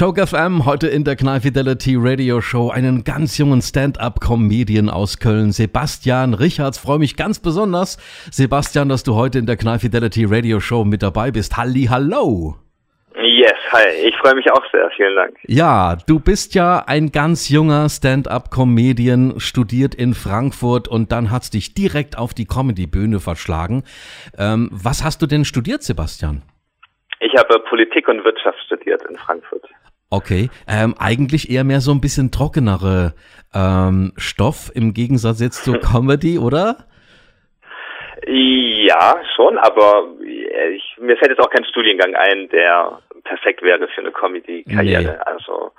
Joke FM, heute in der Knall Fidelity Radio Show einen ganz jungen Stand-up-Comedian aus Köln, Sebastian Richards. Freue mich ganz besonders, Sebastian, dass du heute in der Knall Fidelity Radio Show mit dabei bist. Halli, hallo. Yes, hi, ich freue mich auch sehr, vielen Dank. Ja, du bist ja ein ganz junger Stand-up-Comedian, studiert in Frankfurt und dann hat's dich direkt auf die Comedy-Bühne verschlagen. Ähm, was hast du denn studiert, Sebastian? Ich habe Politik und Wirtschaft studiert in Frankfurt. Okay, ähm, eigentlich eher mehr so ein bisschen trockenere ähm, Stoff im Gegensatz jetzt zur Comedy, oder? Ja, schon, aber ich, mir fällt jetzt auch kein Studiengang ein, der perfekt wäre für eine Comedy-Karriere. Nee. Also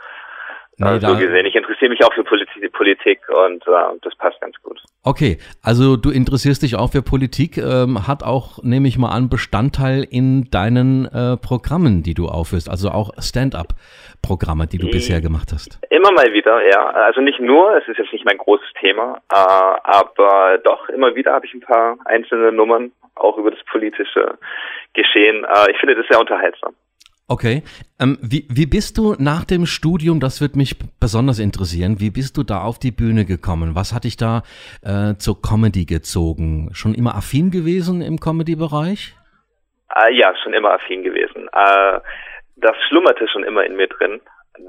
Nee, so gesehen. Ich interessiere mich auch für Politik, Politik und äh, das passt ganz gut. Okay, also du interessierst dich auch für Politik, ähm, hat auch, nehme ich mal an, Bestandteil in deinen äh, Programmen, die du aufführst, also auch Stand-up-Programme, die du ich, bisher gemacht hast. Immer mal wieder, ja. Also nicht nur, es ist jetzt nicht mein großes Thema, äh, aber doch, immer wieder habe ich ein paar einzelne Nummern, auch über das politische Geschehen. Äh, ich finde das sehr unterhaltsam. Okay. Ähm, wie, wie bist du nach dem Studium, das wird mich besonders interessieren, wie bist du da auf die Bühne gekommen? Was hat dich da äh, zur Comedy gezogen? Schon immer affin gewesen im Comedy-Bereich? Äh, ja, schon immer affin gewesen. Äh, das schlummerte schon immer in mir drin.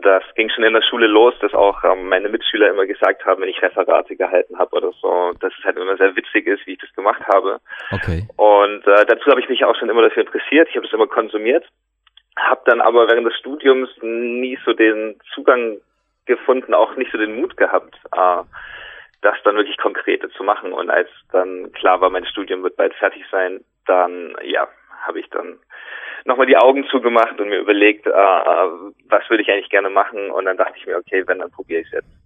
Das ging schon in der Schule los, dass auch ähm, meine Mitschüler immer gesagt haben, wenn ich Referate gehalten habe oder so, dass es halt immer sehr witzig ist, wie ich das gemacht habe. Okay. Und äh, dazu habe ich mich auch schon immer dafür interessiert. Ich habe es immer konsumiert habe dann aber während des Studiums nie so den Zugang gefunden, auch nicht so den Mut gehabt, äh, das dann wirklich konkrete zu machen. Und als dann klar war, mein Studium wird bald fertig sein, dann ja, habe ich dann nochmal die Augen zugemacht und mir überlegt, äh, was würde ich eigentlich gerne machen. Und dann dachte ich mir, okay, wenn, dann probiere ich es jetzt.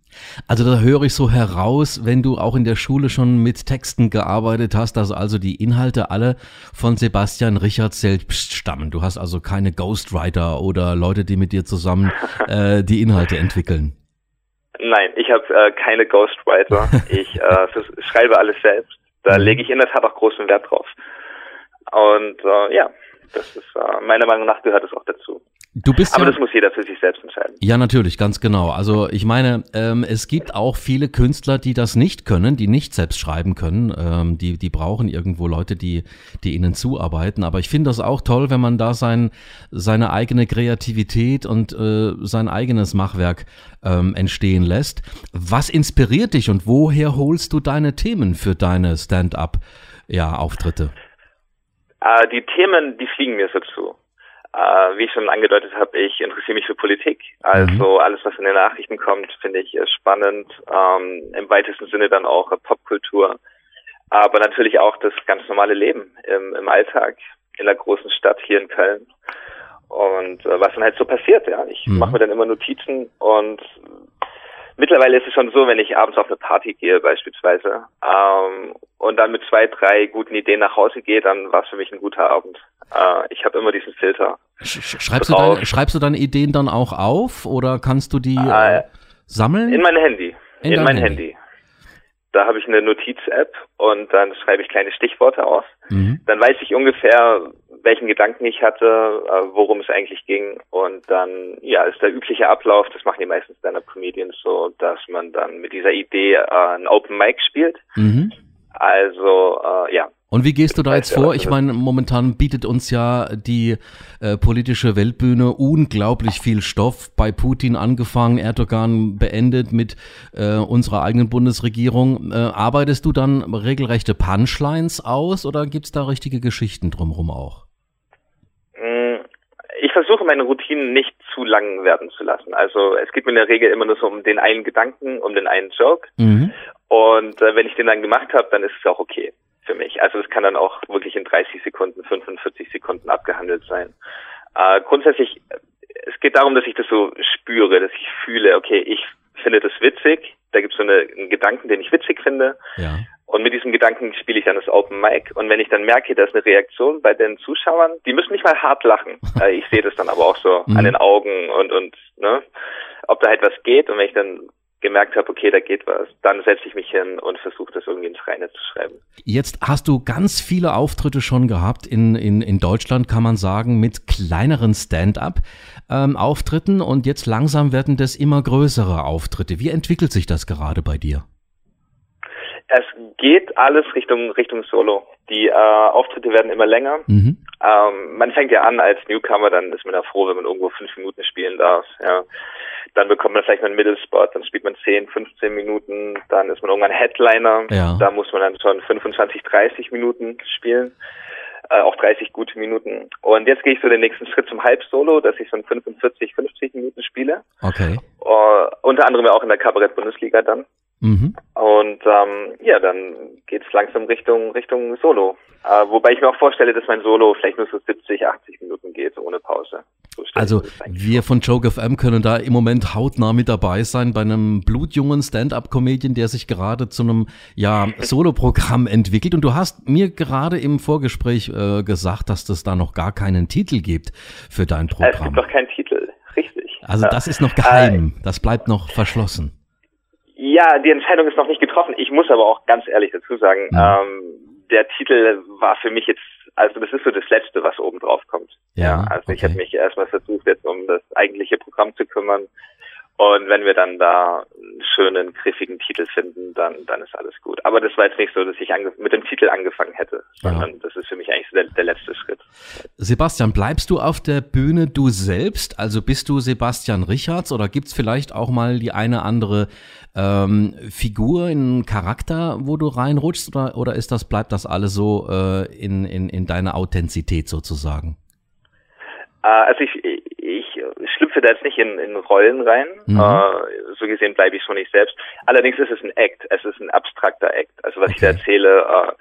Also da höre ich so heraus, wenn du auch in der Schule schon mit Texten gearbeitet hast, dass also die Inhalte alle von Sebastian Richard selbst stammen. Du hast also keine Ghostwriter oder Leute, die mit dir zusammen äh, die Inhalte entwickeln. Nein, ich habe äh, keine Ghostwriter. Ich äh, schreibe alles selbst. Da mhm. lege ich in der Tat auch großen Wert drauf. Und äh, ja, das ist äh, meiner Meinung nach gehört es auch dazu. Du bist Aber ja, das muss jeder für sich selbst entscheiden. Ja, natürlich, ganz genau. Also ich meine, ähm, es gibt auch viele Künstler, die das nicht können, die nicht selbst schreiben können. Ähm, die, die brauchen irgendwo Leute, die, die ihnen zuarbeiten. Aber ich finde das auch toll, wenn man da sein, seine eigene Kreativität und äh, sein eigenes Machwerk ähm, entstehen lässt. Was inspiriert dich und woher holst du deine Themen für deine Stand-up-Auftritte? Ja, äh, die Themen, die fliegen mir so zu. Äh, wie ich schon angedeutet habe, ich interessiere mich für Politik. Also mhm. alles, was in den Nachrichten kommt, finde ich spannend. Ähm, Im weitesten Sinne dann auch Popkultur. Aber natürlich auch das ganz normale Leben im, im Alltag in der großen Stadt hier in Köln. Und äh, was dann halt so passiert, ja. Ich mhm. mache mir dann immer Notizen und Mittlerweile ist es schon so, wenn ich abends auf eine Party gehe beispielsweise ähm, und dann mit zwei, drei guten Ideen nach Hause gehe, dann war es für mich ein guter Abend. Äh, ich habe immer diesen Filter. Schreibst du, deine, schreibst du deine Ideen dann auch auf oder kannst du die äh, sammeln? In mein Handy. In, in mein Handy. Handy. Da habe ich eine Notiz-App und dann schreibe ich kleine Stichworte aus. Mhm. Dann weiß ich ungefähr, welchen Gedanken ich hatte, äh, worum es eigentlich ging. Und dann, ja, ist der übliche Ablauf, das machen die meisten Stand-Up-Comedians so, dass man dann mit dieser Idee äh, ein Open Mic spielt. Mhm. Also, äh, ja, und wie gehst du da jetzt vor? Ich meine, momentan bietet uns ja die äh, politische Weltbühne unglaublich viel Stoff. Bei Putin angefangen, Erdogan beendet mit äh, unserer eigenen Bundesregierung. Äh, arbeitest du dann regelrechte Punchlines aus oder gibt's da richtige Geschichten drumherum auch? Ich versuche meine Routinen nicht zu lang werden zu lassen. Also es geht mir in der Regel immer nur so um den einen Gedanken, um den einen Joke. Mhm. Und äh, wenn ich den dann gemacht habe, dann ist es auch okay für mich. Also es kann dann auch wirklich in 30 Sekunden, 45 Sekunden abgehandelt sein. Äh, grundsätzlich, es geht darum, dass ich das so spüre, dass ich fühle, okay, ich finde das witzig. Da gibt es so eine, einen Gedanken, den ich witzig finde. Ja. Und mit diesem Gedanken spiele ich dann das Open Mic. Und wenn ich dann merke, da ist eine Reaktion bei den Zuschauern, die müssen nicht mal hart lachen. Äh, ich sehe das dann aber auch so mhm. an den Augen und, und, ne, ob da halt was geht. Und wenn ich dann gemerkt habe, okay, da geht was, dann setze ich mich hin und versuche das irgendwie ins Reine zu schreiben. Jetzt hast du ganz viele Auftritte schon gehabt in, in, in Deutschland, kann man sagen, mit kleineren Stand-up-Auftritten ähm, und jetzt langsam werden das immer größere Auftritte. Wie entwickelt sich das gerade bei dir? Es geht alles Richtung Richtung Solo. Die äh, Auftritte werden immer länger. Mhm. Ähm, man fängt ja an als Newcomer, dann ist man ja froh, wenn man irgendwo fünf Minuten spielen darf. Ja. Dann bekommt man vielleicht mal einen Mittelspot, dann spielt man 10, 15 Minuten, dann ist man irgendwann Headliner. Ja. Da muss man dann schon 25, 30 Minuten spielen. Äh, auch 30 gute Minuten. Und jetzt gehe ich so den nächsten Schritt zum Halbsolo, dass ich so 45, 50 Minuten spiele. Okay. Uh, unter anderem auch in der Kabarett-Bundesliga dann. Mhm. Und ähm, ja, dann geht es langsam Richtung Richtung Solo. Äh, wobei ich mir auch vorstelle, dass mein Solo vielleicht nur so 70, 80 Minuten geht, ohne Pause. So also wir von Joke FM können da im Moment hautnah mit dabei sein bei einem blutjungen Stand-up-Comedian, der sich gerade zu einem ja, Solo-Programm entwickelt. Und du hast mir gerade im Vorgespräch äh, gesagt, dass es da noch gar keinen Titel gibt für dein Programm. Es gibt doch keinen Titel, richtig. Also das ist noch geheim, äh, das bleibt noch verschlossen. Ja, die Entscheidung ist noch nicht getroffen. Ich muss aber auch ganz ehrlich dazu sagen, ja. ähm, der Titel war für mich jetzt, also das ist so das Letzte, was oben drauf kommt. Ja, also okay. ich habe mich erstmal versucht, jetzt um das eigentliche Programm zu kümmern. Und wenn wir dann da schönen, griffigen Titel finden, dann, dann ist alles gut. Aber das war jetzt nicht so, dass ich mit dem Titel angefangen hätte, sondern ja. das ist für mich eigentlich der, der letzte Schritt. Sebastian, bleibst du auf der Bühne du selbst? Also bist du Sebastian Richards oder gibt's vielleicht auch mal die eine andere ähm, Figur, einen Charakter, wo du reinrutschst? Oder, oder ist das, bleibt das alles so äh, in, in, in deiner Authentizität sozusagen? Äh, also ich, ich schlüpfe da jetzt nicht in, in Rollen rein. Mhm. Äh, so gesehen bleibe ich schon nicht selbst. Allerdings ist es ein Act. Es ist ein abstrakter Act. Also was okay. ich da erzähle. Äh,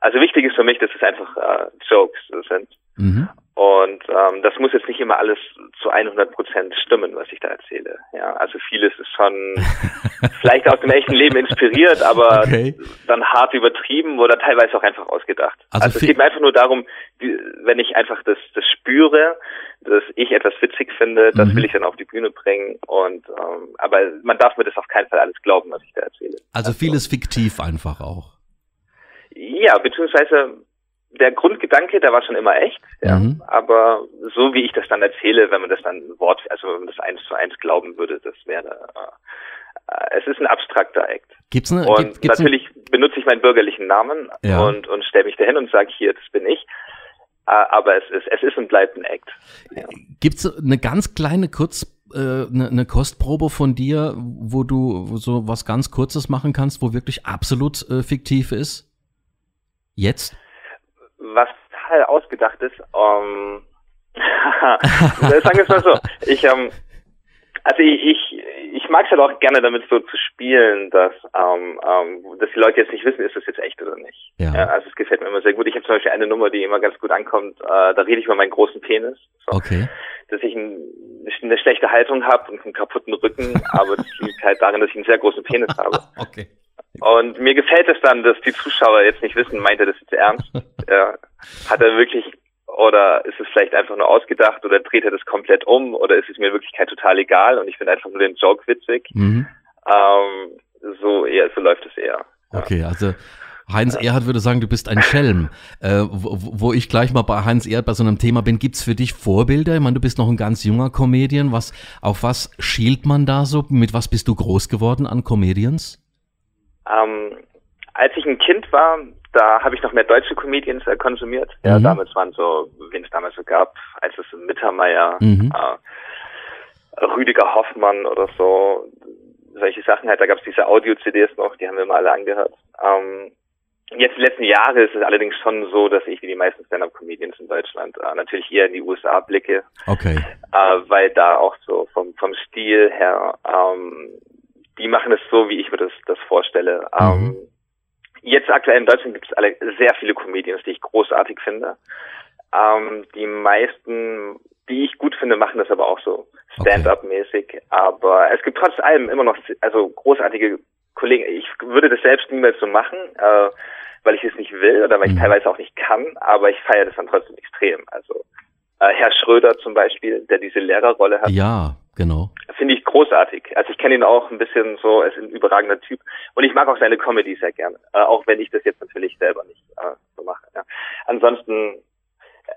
also wichtig ist für mich, dass es einfach äh, Jokes sind. Mhm. Und ähm, das muss jetzt nicht immer alles zu 100 Prozent stimmen, was ich da erzähle. Ja, also vieles ist schon vielleicht aus dem echten Leben inspiriert, aber okay. dann hart übertrieben oder teilweise auch einfach ausgedacht. Also, also es geht mir einfach nur darum, wenn ich einfach das, das spüre, dass ich etwas witzig finde, das mhm. will ich dann auf die Bühne bringen. Und ähm, aber man darf mir das auf keinen Fall alles glauben, was ich da erzähle. Also, also vieles fiktiv einfach auch. Ja, beziehungsweise der Grundgedanke, der war schon immer echt, ja. Mhm. Aber so wie ich das dann erzähle, wenn man das dann Wort, also wenn man das eins zu eins glauben würde, das wäre, äh, es ist ein abstrakter Act. Gibt's eine, und gibt's natürlich eine? benutze ich meinen bürgerlichen Namen ja. und, und stelle mich dahin und sage, hier, das bin ich. Äh, aber es ist, es ist und bleibt ein Act. Ja. Gibt's eine ganz kleine Kurz, äh, eine, eine Kostprobe von dir, wo du so was ganz Kurzes machen kannst, wo wirklich absolut äh, fiktiv ist? Jetzt? was total ausgedacht ist. Um, sagen wir es mal so. Ich, ähm, also ich, ich, ich mag es halt auch gerne damit so zu spielen, dass, ähm, ähm, dass die Leute jetzt nicht wissen, ist das jetzt echt oder nicht. Ja. ja also es gefällt mir immer sehr gut. Ich habe zum Beispiel eine Nummer, die immer ganz gut ankommt, äh, da rede ich über meinen großen Penis. So. Okay. Dass ich ein, eine schlechte Haltung habe und einen kaputten Rücken, aber das liegt halt darin, dass ich einen sehr großen Penis habe. okay. Und mir gefällt es dann, dass die Zuschauer jetzt nicht wissen, meint er das jetzt ernst? ja. Hat er wirklich, oder ist es vielleicht einfach nur ausgedacht oder dreht er das komplett um oder ist es mir in Wirklichkeit total egal und ich finde einfach nur den Joke witzig? Mhm. Ähm, so eher, so läuft es eher. Okay, also Heinz Erhardt würde sagen, du bist ein Schelm. Äh, wo, wo, ich gleich mal bei Heinz Erhardt bei so einem Thema bin, gibt's für dich Vorbilder? Ich meine, du bist noch ein ganz junger Comedian. Was, auf was schielt man da so? Mit was bist du groß geworden an Comedians? Ähm, als ich ein Kind war, da habe ich noch mehr deutsche Comedians äh, konsumiert. Ja, mhm. damals waren so, wen es damals so gab, als es Mittermeier, mhm. äh, Rüdiger Hoffmann oder so, solche Sachen halt. Da gab es diese Audio-CDs noch, die haben wir mal alle angehört. Ähm, jetzt die letzten Jahre ist es allerdings schon so, dass ich wie die meisten Stand-up-Comedians in Deutschland äh, natürlich eher in die USA blicke. Okay. Äh, weil da auch so vom, vom Stil her ähm, die machen es so, wie ich mir das, das vorstelle. Mhm. Ähm, jetzt aktuell in Deutschland gibt es alle sehr viele Comedians, die ich großartig finde. Ähm, die meisten, die ich gut finde, machen das aber auch so Stand-up-mäßig. Okay. Aber es gibt trotz allem immer noch also großartige Kollegen. Ich würde das selbst niemals so machen, äh, weil ich es nicht will oder weil ich mhm. teilweise auch nicht kann, aber ich feiere das dann trotzdem extrem. Also äh, Herr Schröder zum Beispiel, der diese Lehrerrolle hat. Ja, genau. Finde ich großartig. Also ich kenne ihn auch ein bisschen so, er ist ein überragender Typ. Und ich mag auch seine Comedy sehr gerne. Äh, auch wenn ich das jetzt natürlich selber nicht äh, so mache. Ja. Ansonsten,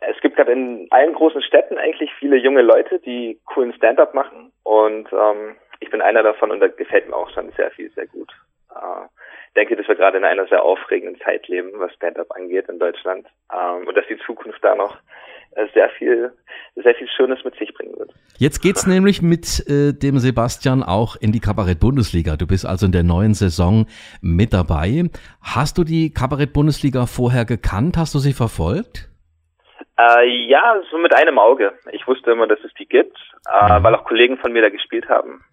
es gibt gerade in allen großen Städten eigentlich viele junge Leute, die coolen Stand-up machen. Und ähm, ich bin einer davon und da gefällt mir auch schon sehr viel, sehr gut. Äh, denke, dass wir gerade in einer sehr aufregenden Zeit leben, was Stand-up angeht in Deutschland. Ähm, und dass die Zukunft da noch sehr viel, sehr viel Schönes mit sich bringen wird. Jetzt geht's nämlich mit äh, dem Sebastian auch in die Kabarett-Bundesliga. Du bist also in der neuen Saison mit dabei. Hast du die Kabarett-Bundesliga vorher gekannt? Hast du sie verfolgt? Äh, ja, so mit einem Auge. Ich wusste immer, dass es die gibt, äh, mhm. weil auch Kollegen von mir da gespielt haben.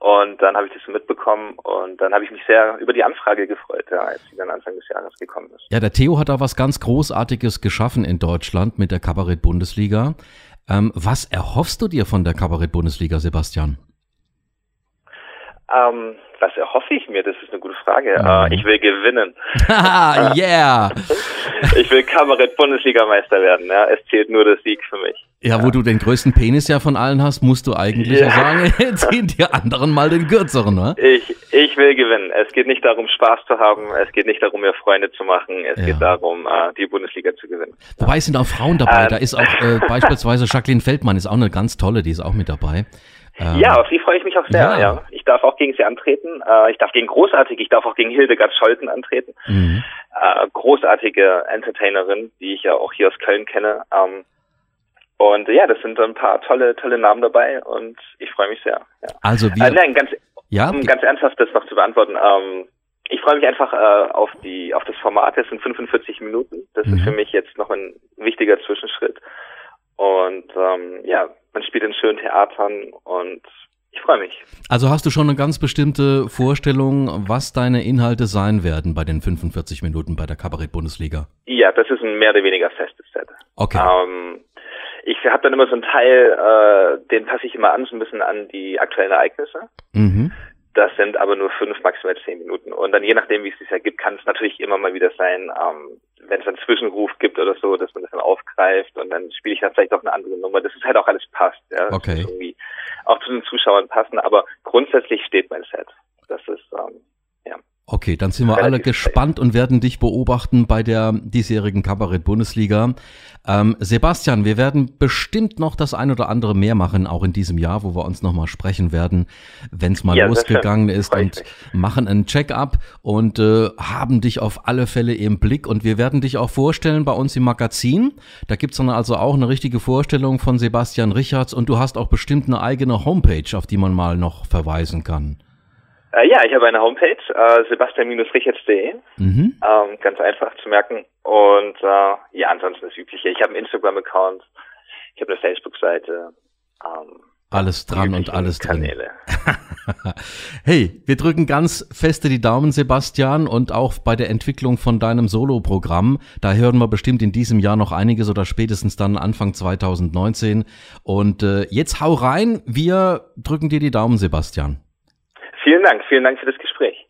Und dann habe ich das so mitbekommen und dann habe ich mich sehr über die Anfrage gefreut, ja, als sie dann Anfang des Jahres gekommen ist. Ja, der Theo hat da was ganz Großartiges geschaffen in Deutschland mit der Kabarett-Bundesliga. Ähm, was erhoffst du dir von der Kabarett-Bundesliga, Sebastian? Ähm, was erhoffe ich mir? Das ist eine gute Frage. Mhm. ich will gewinnen. yeah! ich will Kabarett-Bundesligameister werden. Ja. Es zählt nur der Sieg für mich. Ja, wo du den größten Penis ja von allen hast, musst du eigentlich ja. sagen, ziehen die anderen mal den kürzeren, ne? Ich, ich will gewinnen. Es geht nicht darum, Spaß zu haben. Es geht nicht darum, mir Freunde zu machen. Es ja. geht darum, äh, die Bundesliga zu gewinnen. Wobei es sind auch Frauen dabei. Ähm. Da ist auch äh, beispielsweise Jacqueline Feldmann ist auch eine ganz tolle, die ist auch mit dabei. Ähm, ja, auf sie freue ich mich auch sehr. Ja. ja. Ich darf auch gegen sie antreten. Äh, ich darf gegen großartig, ich darf auch gegen Hildegard Scholten antreten. Mhm. Äh, großartige Entertainerin, die ich ja auch hier aus Köln kenne. Ähm, und ja, das sind ein paar tolle, tolle Namen dabei und ich freue mich sehr. Ja. Also wir, äh, nein, ganz, ja, um ganz ernsthaft das noch zu beantworten. Ähm, ich freue mich einfach äh, auf die auf das Format. Das sind 45 Minuten. Das mhm. ist für mich jetzt noch ein wichtiger Zwischenschritt. Und ähm, ja, man spielt in schönen Theatern und ich freue mich. Also hast du schon eine ganz bestimmte Vorstellung, was deine Inhalte sein werden bei den 45 Minuten bei der Kabarett-Bundesliga? Ja, das ist ein mehr oder weniger festes Set. Okay. Ähm, ich habe dann immer so einen Teil, äh, den passe ich immer an, so ein bisschen an die aktuellen Ereignisse. Mhm. Das sind aber nur fünf, maximal zehn Minuten. Und dann je nachdem, wie es sich ergibt, kann es natürlich immer mal wieder sein, ähm, wenn es einen Zwischenruf gibt oder so, dass man das dann aufgreift und dann spiele ich dann vielleicht auch eine andere Nummer. Das ist halt auch alles passt. Ja? Okay. irgendwie auch zu den Zuschauern passen, aber grundsätzlich steht mein Set. Das ist ähm, Okay, dann sind wir alle gespannt und werden dich beobachten bei der diesjährigen Kabarett-Bundesliga. Ähm, Sebastian, wir werden bestimmt noch das ein oder andere mehr machen, auch in diesem Jahr, wo wir uns nochmal sprechen werden, wenn es mal ja, losgegangen ist und machen einen Check-up und äh, haben dich auf alle Fälle im Blick und wir werden dich auch vorstellen bei uns im Magazin. Da gibt's dann also auch eine richtige Vorstellung von Sebastian Richards und du hast auch bestimmt eine eigene Homepage, auf die man mal noch verweisen kann. Äh, ja, ich habe eine Homepage, äh, sebastian-richards.de. Mhm. Ähm, ganz einfach zu merken. Und äh, ja, ansonsten das Übliche. Ich habe einen Instagram-Account, ich habe eine Facebook-Seite. Ähm, alles dran und alles Kanäle. drin. hey, wir drücken ganz feste die Daumen, Sebastian, und auch bei der Entwicklung von deinem Solo-Programm. Da hören wir bestimmt in diesem Jahr noch einiges oder spätestens dann Anfang 2019. Und äh, jetzt hau rein, wir drücken dir die Daumen, Sebastian. Vielen Dank, vielen Dank für das Gespräch.